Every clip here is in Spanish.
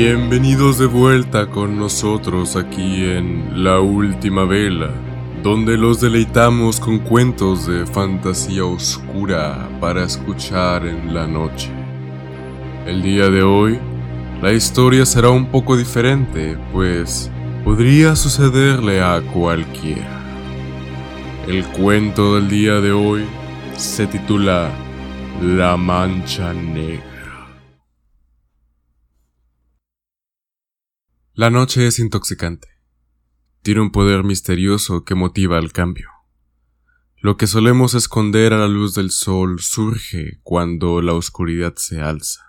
Bienvenidos de vuelta con nosotros aquí en La Última Vela, donde los deleitamos con cuentos de fantasía oscura para escuchar en la noche. El día de hoy, la historia será un poco diferente, pues podría sucederle a cualquiera. El cuento del día de hoy se titula La Mancha Negra. La noche es intoxicante. Tiene un poder misterioso que motiva el cambio. Lo que solemos esconder a la luz del sol surge cuando la oscuridad se alza.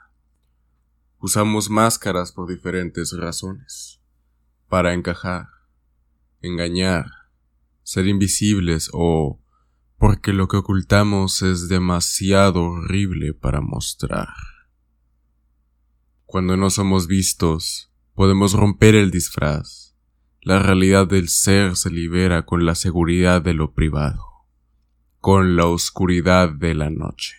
Usamos máscaras por diferentes razones. Para encajar, engañar, ser invisibles o porque lo que ocultamos es demasiado horrible para mostrar. Cuando no somos vistos, Podemos romper el disfraz. La realidad del ser se libera con la seguridad de lo privado, con la oscuridad de la noche.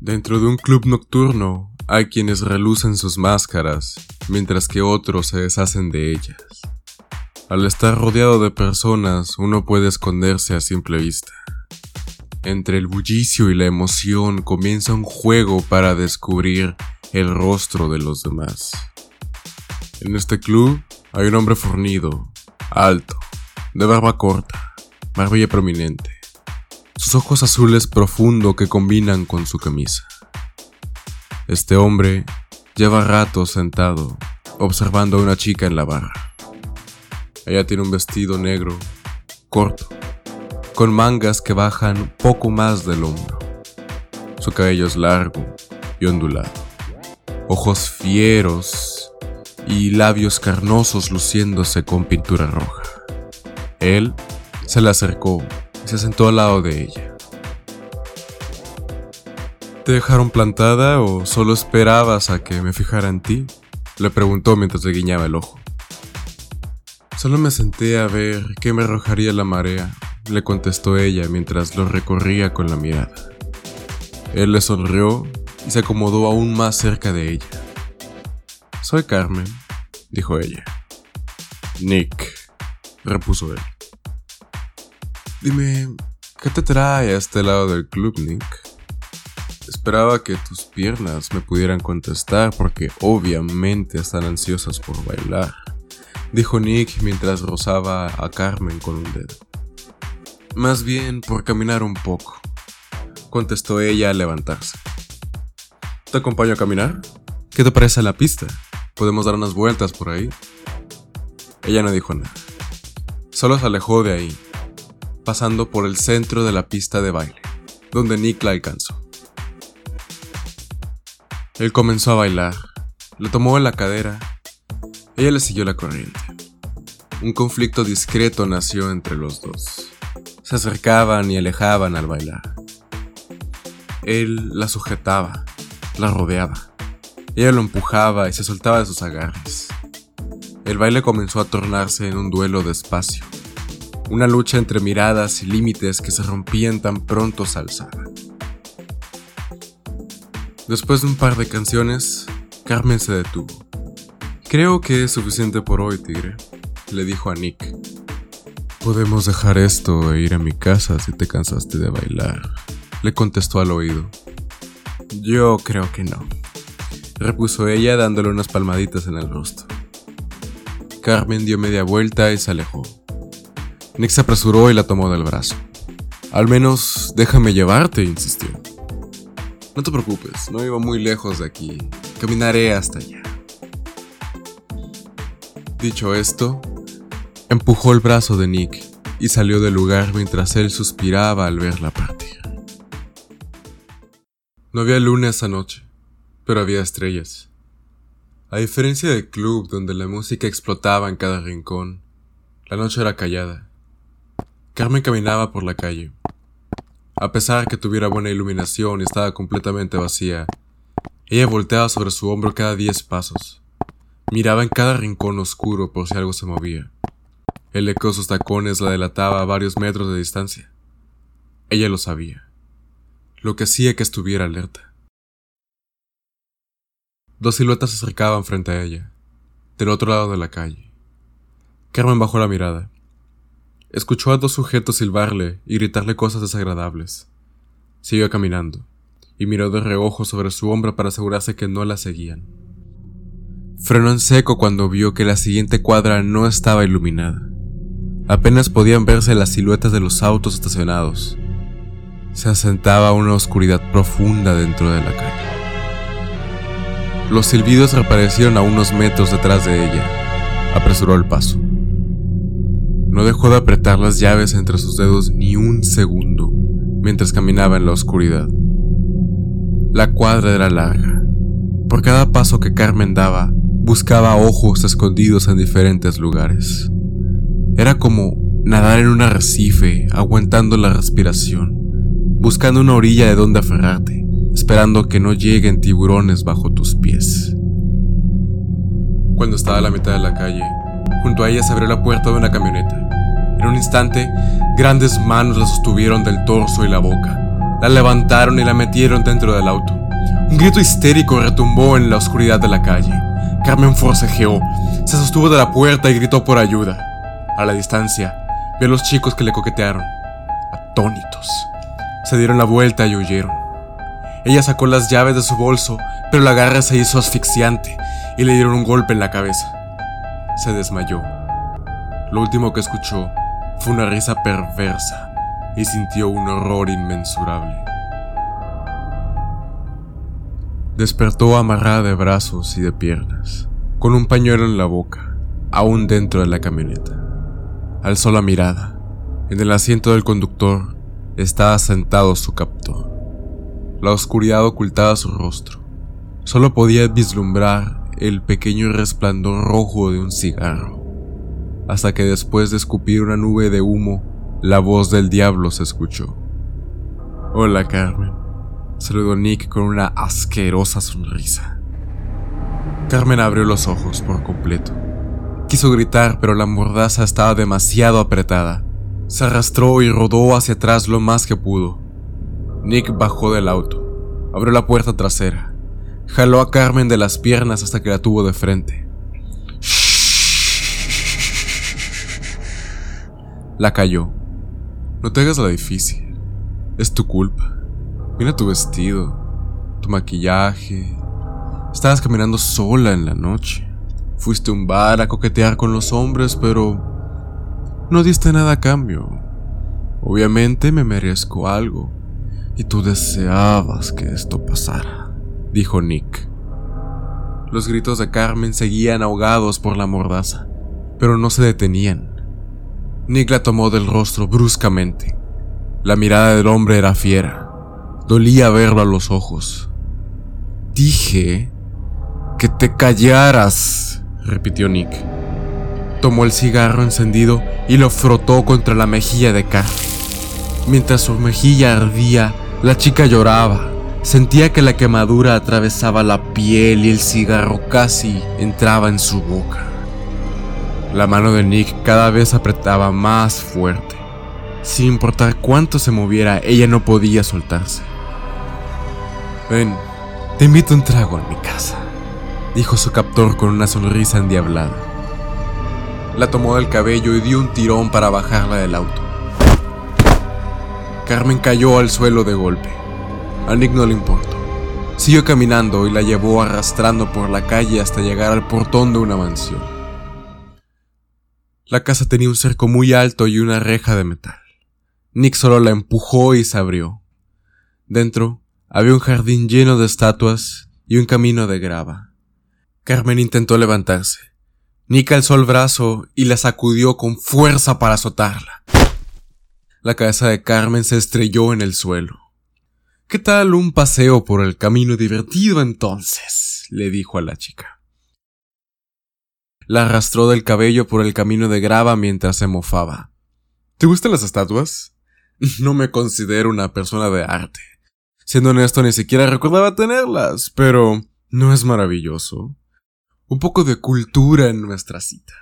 Dentro de un club nocturno hay quienes relucen sus máscaras, mientras que otros se deshacen de ellas. Al estar rodeado de personas, uno puede esconderse a simple vista. Entre el bullicio y la emoción comienza un juego para descubrir el rostro de los demás. En este club hay un hombre fornido, alto, de barba corta, barbilla prominente, sus ojos azules profundo que combinan con su camisa. Este hombre lleva rato sentado, observando a una chica en la barra. Ella tiene un vestido negro, corto, con mangas que bajan poco más del hombro. Su cabello es largo y ondulado, ojos fieros y labios carnosos luciéndose con pintura roja. Él se le acercó y se sentó al lado de ella. ¿Te dejaron plantada o solo esperabas a que me fijara en ti? Le preguntó mientras le guiñaba el ojo. Solo me senté a ver qué me arrojaría la marea le contestó ella mientras lo recorría con la mirada. Él le sonrió y se acomodó aún más cerca de ella. Soy Carmen, dijo ella. Nick, repuso él. Dime, ¿qué te trae a este lado del club, Nick? Esperaba que tus piernas me pudieran contestar porque obviamente están ansiosas por bailar, dijo Nick mientras rozaba a Carmen con un dedo. Más bien por caminar un poco, contestó ella al levantarse. ¿Te acompaño a caminar? ¿Qué te parece la pista? Podemos dar unas vueltas por ahí. Ella no dijo nada. Solo se alejó de ahí, pasando por el centro de la pista de baile, donde Nick la alcanzó. Él comenzó a bailar, le tomó en la cadera, ella le siguió la corriente. Un conflicto discreto nació entre los dos se acercaban y alejaban al bailar. Él la sujetaba, la rodeaba. Ella lo empujaba y se soltaba de sus agarres. El baile comenzó a tornarse en un duelo de espacio, una lucha entre miradas y límites que se rompían tan pronto se. Después de un par de canciones, Carmen se detuvo. Creo que es suficiente por hoy, tigre, le dijo a Nick, Podemos dejar esto e ir a mi casa si te cansaste de bailar, le contestó al oído. Yo creo que no, repuso ella dándole unas palmaditas en el rostro. Carmen dio media vuelta y se alejó. Nick se apresuró y la tomó del brazo. Al menos déjame llevarte, insistió. No te preocupes, no iba muy lejos de aquí. Caminaré hasta allá. Dicho esto, Empujó el brazo de Nick y salió del lugar mientras él suspiraba al verla partir. No había luna esa noche, pero había estrellas. A diferencia del club donde la música explotaba en cada rincón, la noche era callada. Carmen caminaba por la calle. A pesar que tuviera buena iluminación y estaba completamente vacía, ella volteaba sobre su hombro cada diez pasos. Miraba en cada rincón oscuro por si algo se movía. El eco de sus tacones la delataba a varios metros de distancia. Ella lo sabía, lo que hacía que estuviera alerta. Dos siluetas se acercaban frente a ella, del otro lado de la calle. Carmen bajó la mirada. Escuchó a dos sujetos silbarle y gritarle cosas desagradables. Siguió caminando, y miró de reojo sobre su hombro para asegurarse que no la seguían. Frenó en seco cuando vio que la siguiente cuadra no estaba iluminada. Apenas podían verse las siluetas de los autos estacionados. Se asentaba una oscuridad profunda dentro de la calle. Los silbidos reaparecieron a unos metros detrás de ella. Apresuró el paso. No dejó de apretar las llaves entre sus dedos ni un segundo mientras caminaba en la oscuridad. La cuadra era larga. Por cada paso que Carmen daba, buscaba ojos escondidos en diferentes lugares. Era como nadar en un arrecife, aguantando la respiración, buscando una orilla de donde aferrarte, esperando que no lleguen tiburones bajo tus pies. Cuando estaba a la mitad de la calle, junto a ella se abrió la puerta de una camioneta. En un instante, grandes manos la sostuvieron del torso y la boca. La levantaron y la metieron dentro del auto. Un grito histérico retumbó en la oscuridad de la calle. Carmen forcejeó, se sostuvo de la puerta y gritó por ayuda. A la distancia, vio a los chicos que le coquetearon. Atónitos. Se dieron la vuelta y huyeron. Ella sacó las llaves de su bolso, pero la garra se hizo asfixiante y le dieron un golpe en la cabeza. Se desmayó. Lo último que escuchó fue una risa perversa y sintió un horror inmensurable. Despertó amarrada de brazos y de piernas, con un pañuelo en la boca, aún dentro de la camioneta. Alzó la mirada. En el asiento del conductor estaba sentado su captor. La oscuridad ocultaba su rostro. Solo podía vislumbrar el pequeño resplandor rojo de un cigarro, hasta que después de escupir una nube de humo, la voz del diablo se escuchó. Hola, Carmen, saludó Nick con una asquerosa sonrisa. Carmen abrió los ojos por completo. Quiso gritar, pero la mordaza estaba demasiado apretada. Se arrastró y rodó hacia atrás lo más que pudo. Nick bajó del auto, abrió la puerta trasera, jaló a Carmen de las piernas hasta que la tuvo de frente. La cayó. No te hagas la difícil. Es tu culpa. Mira tu vestido, tu maquillaje. Estabas caminando sola en la noche. Fuiste un bar a coquetear con los hombres, pero no diste nada a cambio. Obviamente me merezco algo. Y tú deseabas que esto pasara, dijo Nick. Los gritos de Carmen seguían ahogados por la mordaza, pero no se detenían. Nick la tomó del rostro bruscamente. La mirada del hombre era fiera. Dolía verlo a los ojos. Dije que te callaras, repitió Nick. Tomó el cigarro encendido y lo frotó contra la mejilla de Carmen. Mientras su mejilla ardía, la chica lloraba. Sentía que la quemadura atravesaba la piel y el cigarro casi entraba en su boca. La mano de Nick cada vez apretaba más fuerte. Sin importar cuánto se moviera, ella no podía soltarse. Ven, te invito a un trago en mi casa, dijo su captor con una sonrisa endiablada. La tomó del cabello y dio un tirón para bajarla del auto. Carmen cayó al suelo de golpe. A Nick no le importó. Siguió caminando y la llevó arrastrando por la calle hasta llegar al portón de una mansión. La casa tenía un cerco muy alto y una reja de metal. Nick solo la empujó y se abrió. Dentro había un jardín lleno de estatuas y un camino de grava. Carmen intentó levantarse. Nick alzó el brazo y la sacudió con fuerza para azotarla. La cabeza de Carmen se estrelló en el suelo. ¿Qué tal un paseo por el camino divertido entonces? le dijo a la chica. La arrastró del cabello por el camino de grava mientras se mofaba. ¿Te gustan las estatuas? No me considero una persona de arte. Siendo honesto, ni siquiera recordaba tenerlas, pero ¿no es maravilloso? Un poco de cultura en nuestra cita.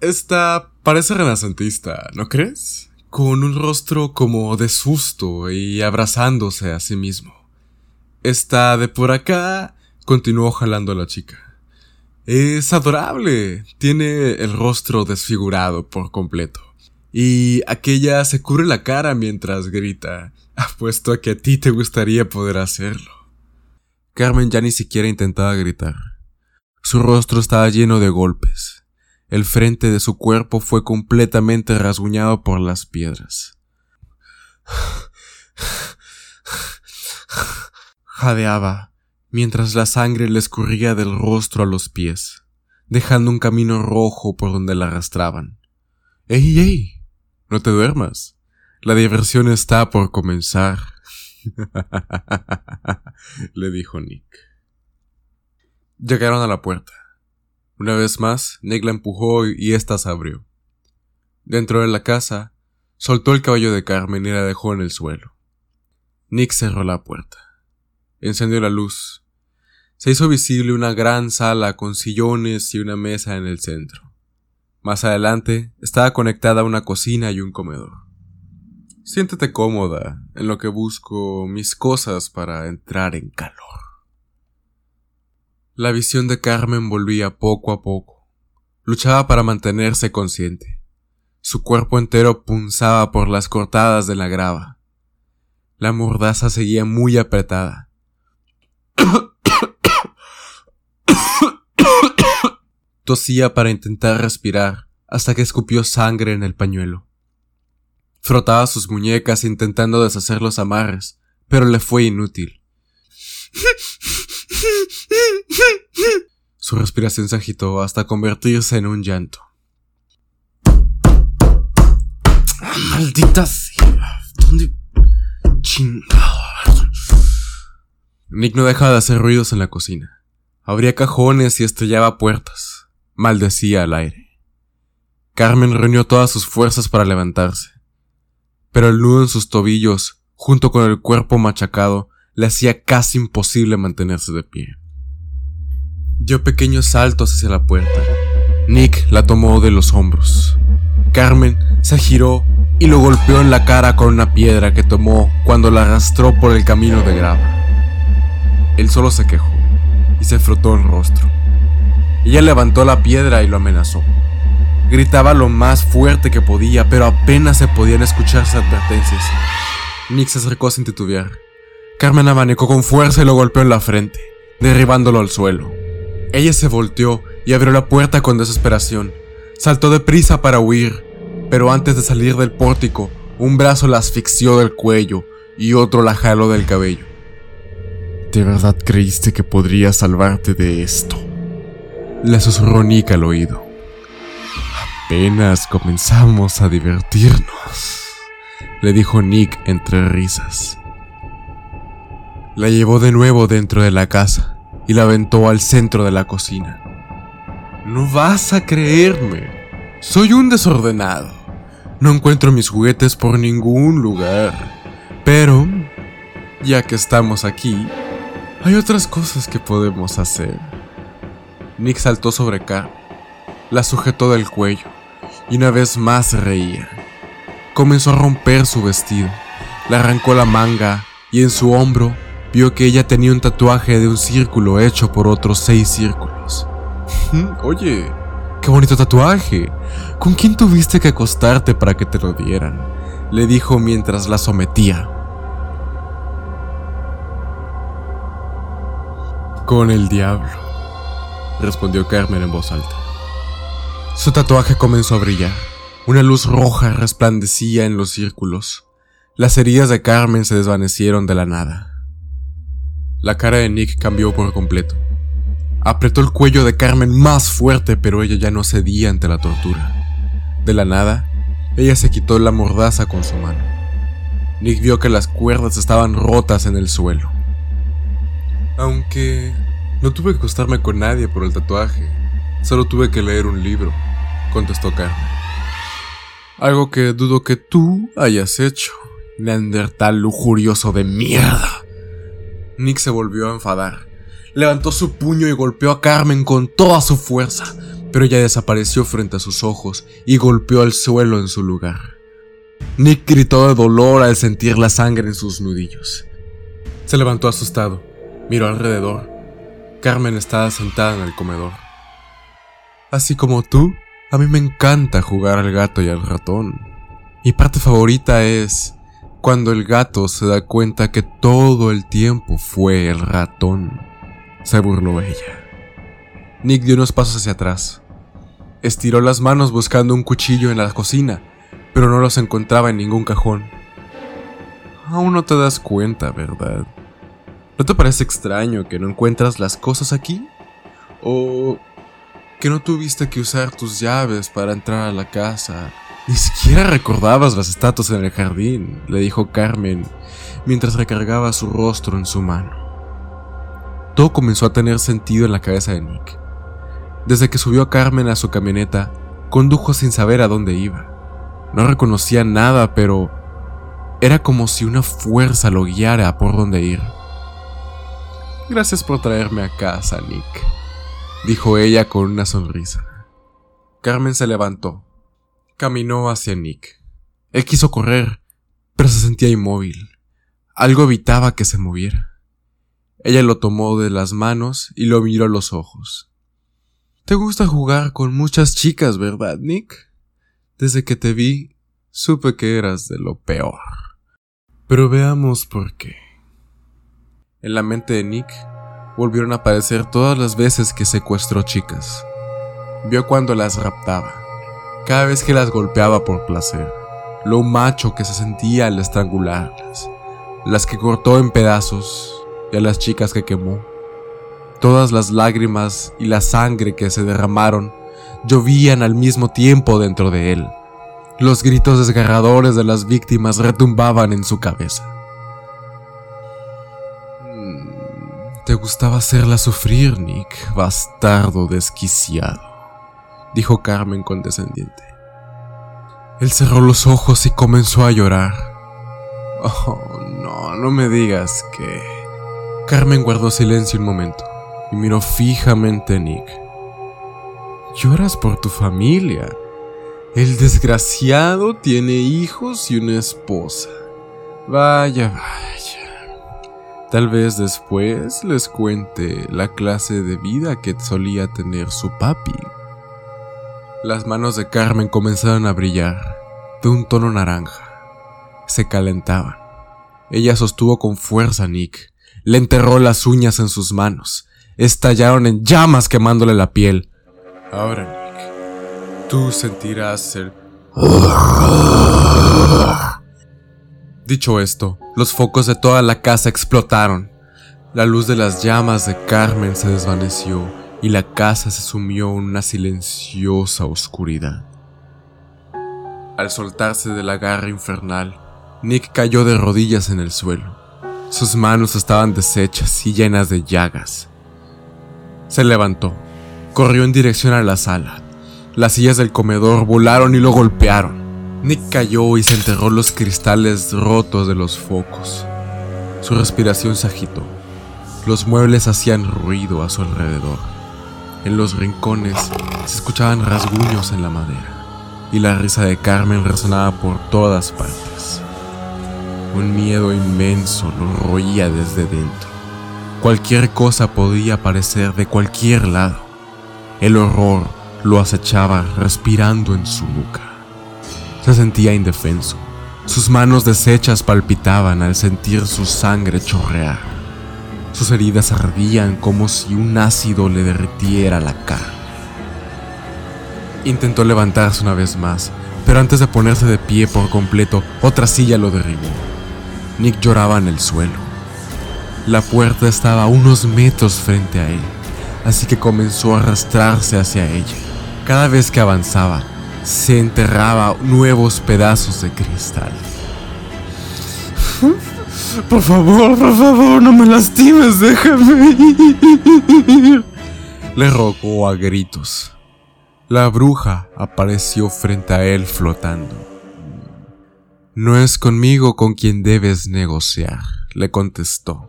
Esta parece renacentista, ¿no crees? Con un rostro como de susto y abrazándose a sí mismo. Esta de por acá Continuó jalando a la chica. Es adorable. Tiene el rostro desfigurado por completo. Y aquella se cubre la cara mientras grita. Apuesto a que a ti te gustaría poder hacerlo. Carmen ya ni siquiera intentaba gritar. Su rostro estaba lleno de golpes. El frente de su cuerpo fue completamente rasguñado por las piedras. Jadeaba, mientras la sangre le escurría del rostro a los pies, dejando un camino rojo por donde la arrastraban. ¡Ey, ey! No te duermas. La diversión está por comenzar. le dijo Nick. Llegaron a la puerta. Una vez más, Nick la empujó y ésta se abrió. Dentro de la casa, soltó el caballo de Carmen y la dejó en el suelo. Nick cerró la puerta. Encendió la luz. Se hizo visible una gran sala con sillones y una mesa en el centro. Más adelante estaba conectada una cocina y un comedor. Siéntete cómoda en lo que busco mis cosas para entrar en calor. La visión de Carmen volvía poco a poco. Luchaba para mantenerse consciente. Su cuerpo entero punzaba por las cortadas de la grava. La mordaza seguía muy apretada. Tosía para intentar respirar hasta que escupió sangre en el pañuelo. Frotaba sus muñecas intentando deshacer los amarres, pero le fue inútil. Su respiración se agitó hasta convertirse en un llanto. ¡Maldita sea! ¿Dónde Nick no dejaba de hacer ruidos en la cocina. Abría cajones y estrellaba puertas. Maldecía al aire. Carmen reunió todas sus fuerzas para levantarse pero el nudo en sus tobillos, junto con el cuerpo machacado, le hacía casi imposible mantenerse de pie. Dio pequeños saltos hacia la puerta. Nick la tomó de los hombros. Carmen se giró y lo golpeó en la cara con una piedra que tomó cuando la arrastró por el camino de grava. Él solo se quejó y se frotó el rostro. Ella levantó la piedra y lo amenazó. Gritaba lo más fuerte que podía, pero apenas se podían escuchar sus advertencias. Nick se acercó sin titubear. Carmen abanicó con fuerza y lo golpeó en la frente, derribándolo al suelo. Ella se volteó y abrió la puerta con desesperación. Saltó deprisa para huir, pero antes de salir del pórtico, un brazo la asfixió del cuello y otro la jaló del cabello. ¿De verdad creíste que podría salvarte de esto? Le susurró Nick al oído. Apenas comenzamos a divertirnos, le dijo Nick entre risas. La llevó de nuevo dentro de la casa y la aventó al centro de la cocina. No vas a creerme. Soy un desordenado. No encuentro mis juguetes por ningún lugar. Pero, ya que estamos aquí, hay otras cosas que podemos hacer. Nick saltó sobre Carmen, la sujetó del cuello y una vez más reía. Comenzó a romper su vestido, le arrancó la manga y en su hombro vio que ella tenía un tatuaje de un círculo hecho por otros seis círculos. Oye, qué bonito tatuaje. ¿Con quién tuviste que acostarte para que te lo dieran? Le dijo mientras la sometía. Con el diablo, respondió Carmen en voz alta. Su tatuaje comenzó a brillar. Una luz roja resplandecía en los círculos. Las heridas de Carmen se desvanecieron de la nada. La cara de Nick cambió por completo. Apretó el cuello de Carmen más fuerte, pero ella ya no cedía ante la tortura. De la nada, ella se quitó la mordaza con su mano. Nick vio que las cuerdas estaban rotas en el suelo. Aunque no tuve que acostarme con nadie por el tatuaje, solo tuve que leer un libro contestó Carmen. Algo que dudo que tú hayas hecho, Neandertal lujurioso de mierda. Nick se volvió a enfadar. Levantó su puño y golpeó a Carmen con toda su fuerza, pero ella desapareció frente a sus ojos y golpeó al suelo en su lugar. Nick gritó de dolor al sentir la sangre en sus nudillos. Se levantó asustado, miró alrededor Carmen estaba sentada en el comedor. Así como tú, a mí me encanta jugar al gato y al ratón. Mi parte favorita es cuando el gato se da cuenta que todo el tiempo fue el ratón. Se burló ella. Nick dio unos pasos hacia atrás. Estiró las manos buscando un cuchillo en la cocina, pero no los encontraba en ningún cajón. Aún no te das cuenta, ¿verdad? ¿No te parece extraño que no encuentras las cosas aquí? ¿O que no tuviste que usar tus llaves para entrar a la casa? Ni siquiera recordabas las estatuas en el jardín, le dijo Carmen mientras recargaba su rostro en su mano. Todo comenzó a tener sentido en la cabeza de Nick. Desde que subió a Carmen a su camioneta, condujo sin saber a dónde iba. No reconocía nada, pero era como si una fuerza lo guiara por dónde ir. Gracias por traerme a casa, Nick, dijo ella con una sonrisa. Carmen se levantó. Caminó hacia Nick. Él quiso correr, pero se sentía inmóvil. Algo evitaba que se moviera. Ella lo tomó de las manos y lo miró a los ojos. Te gusta jugar con muchas chicas, ¿verdad, Nick? Desde que te vi, supe que eras de lo peor. Pero veamos por qué. En la mente de Nick volvieron a aparecer todas las veces que secuestró chicas. Vio cuando las raptaba, cada vez que las golpeaba por placer, lo macho que se sentía al estrangularlas, las que cortó en pedazos y a las chicas que quemó. Todas las lágrimas y la sangre que se derramaron llovían al mismo tiempo dentro de él. Los gritos desgarradores de las víctimas retumbaban en su cabeza. Te gustaba hacerla sufrir, Nick, bastardo desquiciado, dijo Carmen condescendiente. Él cerró los ojos y comenzó a llorar. Oh, no, no me digas que... Carmen guardó silencio un momento y miró fijamente a Nick. Lloras por tu familia. El desgraciado tiene hijos y una esposa. Vaya, vaya. Tal vez después les cuente la clase de vida que solía tener su papi. Las manos de Carmen comenzaron a brillar, de un tono naranja. Se calentaban. Ella sostuvo con fuerza a Nick, le enterró las uñas en sus manos, estallaron en llamas quemándole la piel. Ahora, Nick, tú sentirás el... Dicho esto, los focos de toda la casa explotaron. La luz de las llamas de Carmen se desvaneció y la casa se sumió en una silenciosa oscuridad. Al soltarse de la garra infernal, Nick cayó de rodillas en el suelo. Sus manos estaban deshechas y llenas de llagas. Se levantó, corrió en dirección a la sala. Las sillas del comedor volaron y lo golpearon. Nick cayó y se enterró los cristales rotos de los focos. Su respiración se agitó. Los muebles hacían ruido a su alrededor. En los rincones se escuchaban rasguños en la madera y la risa de Carmen resonaba por todas partes. Un miedo inmenso lo roía desde dentro. Cualquier cosa podía aparecer de cualquier lado. El horror lo acechaba respirando en su nuca. Se sentía indefenso. Sus manos deshechas palpitaban al sentir su sangre chorrear. Sus heridas ardían como si un ácido le derritiera la cara. Intentó levantarse una vez más, pero antes de ponerse de pie por completo, otra silla lo derribó. Nick lloraba en el suelo. La puerta estaba a unos metros frente a él, así que comenzó a arrastrarse hacia ella. Cada vez que avanzaba, se enterraba nuevos pedazos de cristal. Por favor, por favor, no me lastimes, déjame. Le rogó a gritos. La bruja apareció frente a él flotando. No es conmigo con quien debes negociar, le contestó.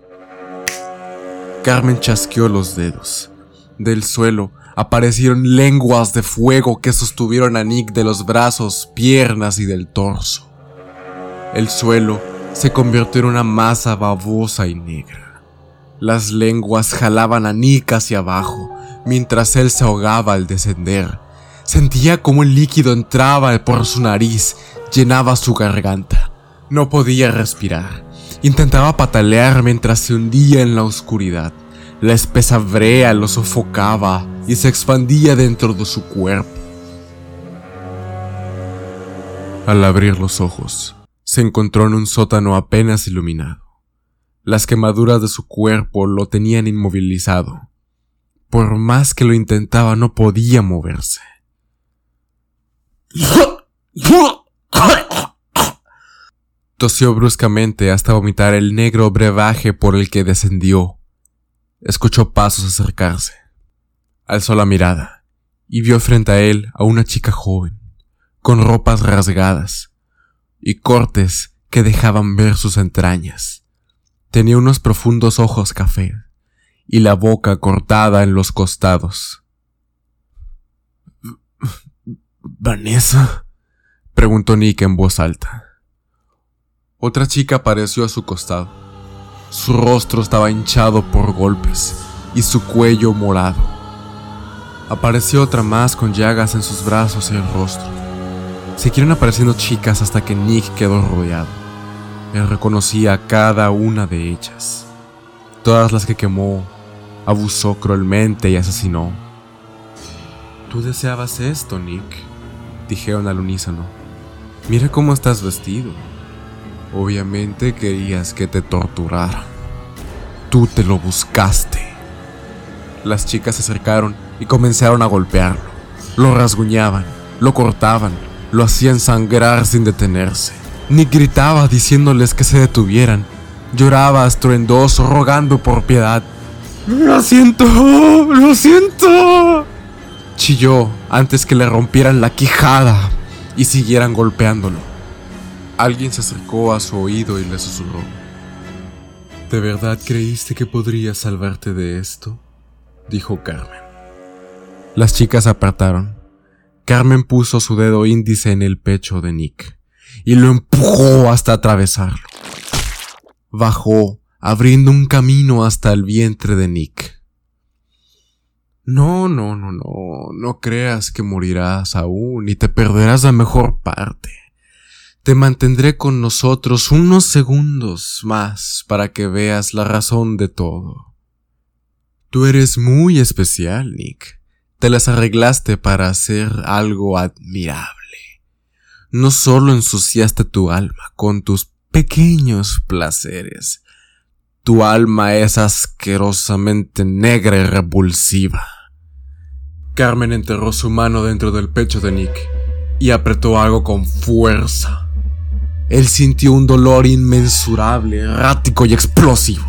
Carmen chasqueó los dedos. Del suelo aparecieron lenguas de fuego que sostuvieron a Nick de los brazos, piernas y del torso. El suelo se convirtió en una masa babosa y negra. Las lenguas jalaban a Nick hacia abajo, mientras él se ahogaba al descender. Sentía como el líquido entraba por su nariz, llenaba su garganta. No podía respirar. Intentaba patalear mientras se hundía en la oscuridad. La espesa brea lo sofocaba y se expandía dentro de su cuerpo. Al abrir los ojos, se encontró en un sótano apenas iluminado. Las quemaduras de su cuerpo lo tenían inmovilizado. Por más que lo intentaba no podía moverse. Tosió bruscamente hasta vomitar el negro brebaje por el que descendió. Escuchó pasos acercarse. Alzó la mirada y vio frente a él a una chica joven, con ropas rasgadas y cortes que dejaban ver sus entrañas. Tenía unos profundos ojos café y la boca cortada en los costados. ¿Vanessa? preguntó Nick en voz alta. Otra chica apareció a su costado. Su rostro estaba hinchado por golpes y su cuello morado. Apareció otra más con llagas en sus brazos y el rostro. Siguieron apareciendo chicas hasta que Nick quedó rodeado. Él reconocía a cada una de ellas. Todas las que quemó, abusó cruelmente y asesinó. Tú deseabas esto, Nick, dijeron al unísono. Mira cómo estás vestido. Obviamente querías que te torturara. Tú te lo buscaste. Las chicas se acercaron y comenzaron a golpearlo. Lo rasguñaban, lo cortaban, lo hacían sangrar sin detenerse. Nick gritaba diciéndoles que se detuvieran. Lloraba estruendoso, rogando por piedad. Lo siento, lo siento. Chilló antes que le rompieran la quijada y siguieran golpeándolo. Alguien se acercó a su oído y le susurró. ¿De verdad creíste que podría salvarte de esto? dijo Carmen. Las chicas apartaron. Carmen puso su dedo índice en el pecho de Nick y lo empujó hasta atravesarlo. Bajó, abriendo un camino hasta el vientre de Nick. No, no, no, no, no creas que morirás aún y te perderás la mejor parte. Te mantendré con nosotros unos segundos más para que veas la razón de todo. Tú eres muy especial, Nick. Te las arreglaste para hacer algo admirable. No solo ensuciaste tu alma con tus pequeños placeres. Tu alma es asquerosamente negra y repulsiva. Carmen enterró su mano dentro del pecho de Nick y apretó algo con fuerza. Él sintió un dolor inmensurable, errático y explosivo.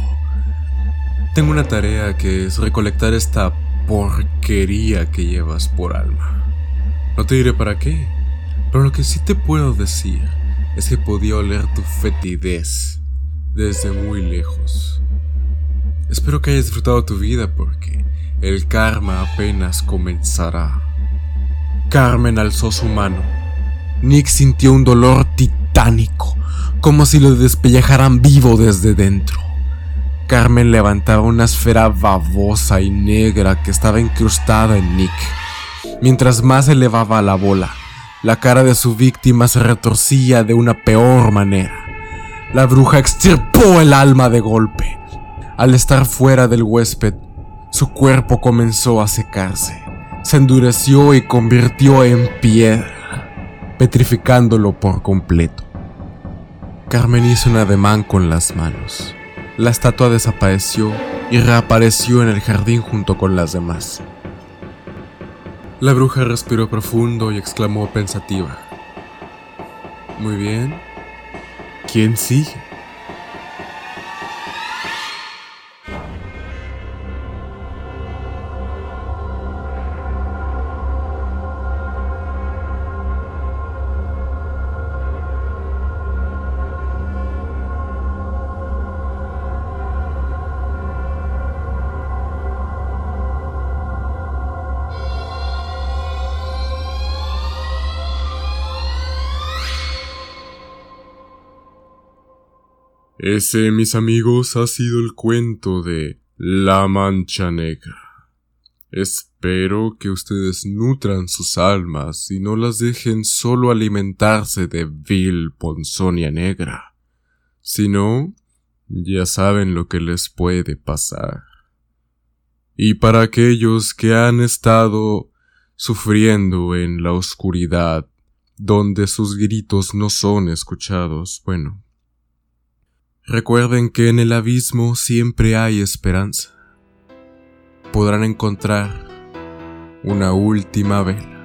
Tengo una tarea que es recolectar esta porquería que llevas por alma. No te diré para qué, pero lo que sí te puedo decir es que podía oler tu fetidez desde muy lejos. Espero que hayas disfrutado tu vida porque el karma apenas comenzará. Carmen alzó su mano. Nick sintió un dolor titánico como si lo despellejaran vivo desde dentro. Carmen levantaba una esfera babosa y negra que estaba incrustada en Nick. Mientras más elevaba la bola, la cara de su víctima se retorcía de una peor manera. La bruja extirpó el alma de golpe. Al estar fuera del huésped, su cuerpo comenzó a secarse. Se endureció y convirtió en piedra, petrificándolo por completo. Carmen hizo un ademán con las manos. La estatua desapareció y reapareció en el jardín junto con las demás. La bruja respiró profundo y exclamó pensativa. Muy bien. ¿Quién sigue? Ese, mis amigos, ha sido el cuento de La Mancha Negra. Espero que ustedes nutran sus almas y no las dejen solo alimentarse de vil ponzonia negra. Si no, ya saben lo que les puede pasar. Y para aquellos que han estado sufriendo en la oscuridad, donde sus gritos no son escuchados, bueno, Recuerden que en el abismo siempre hay esperanza. Podrán encontrar una última vela.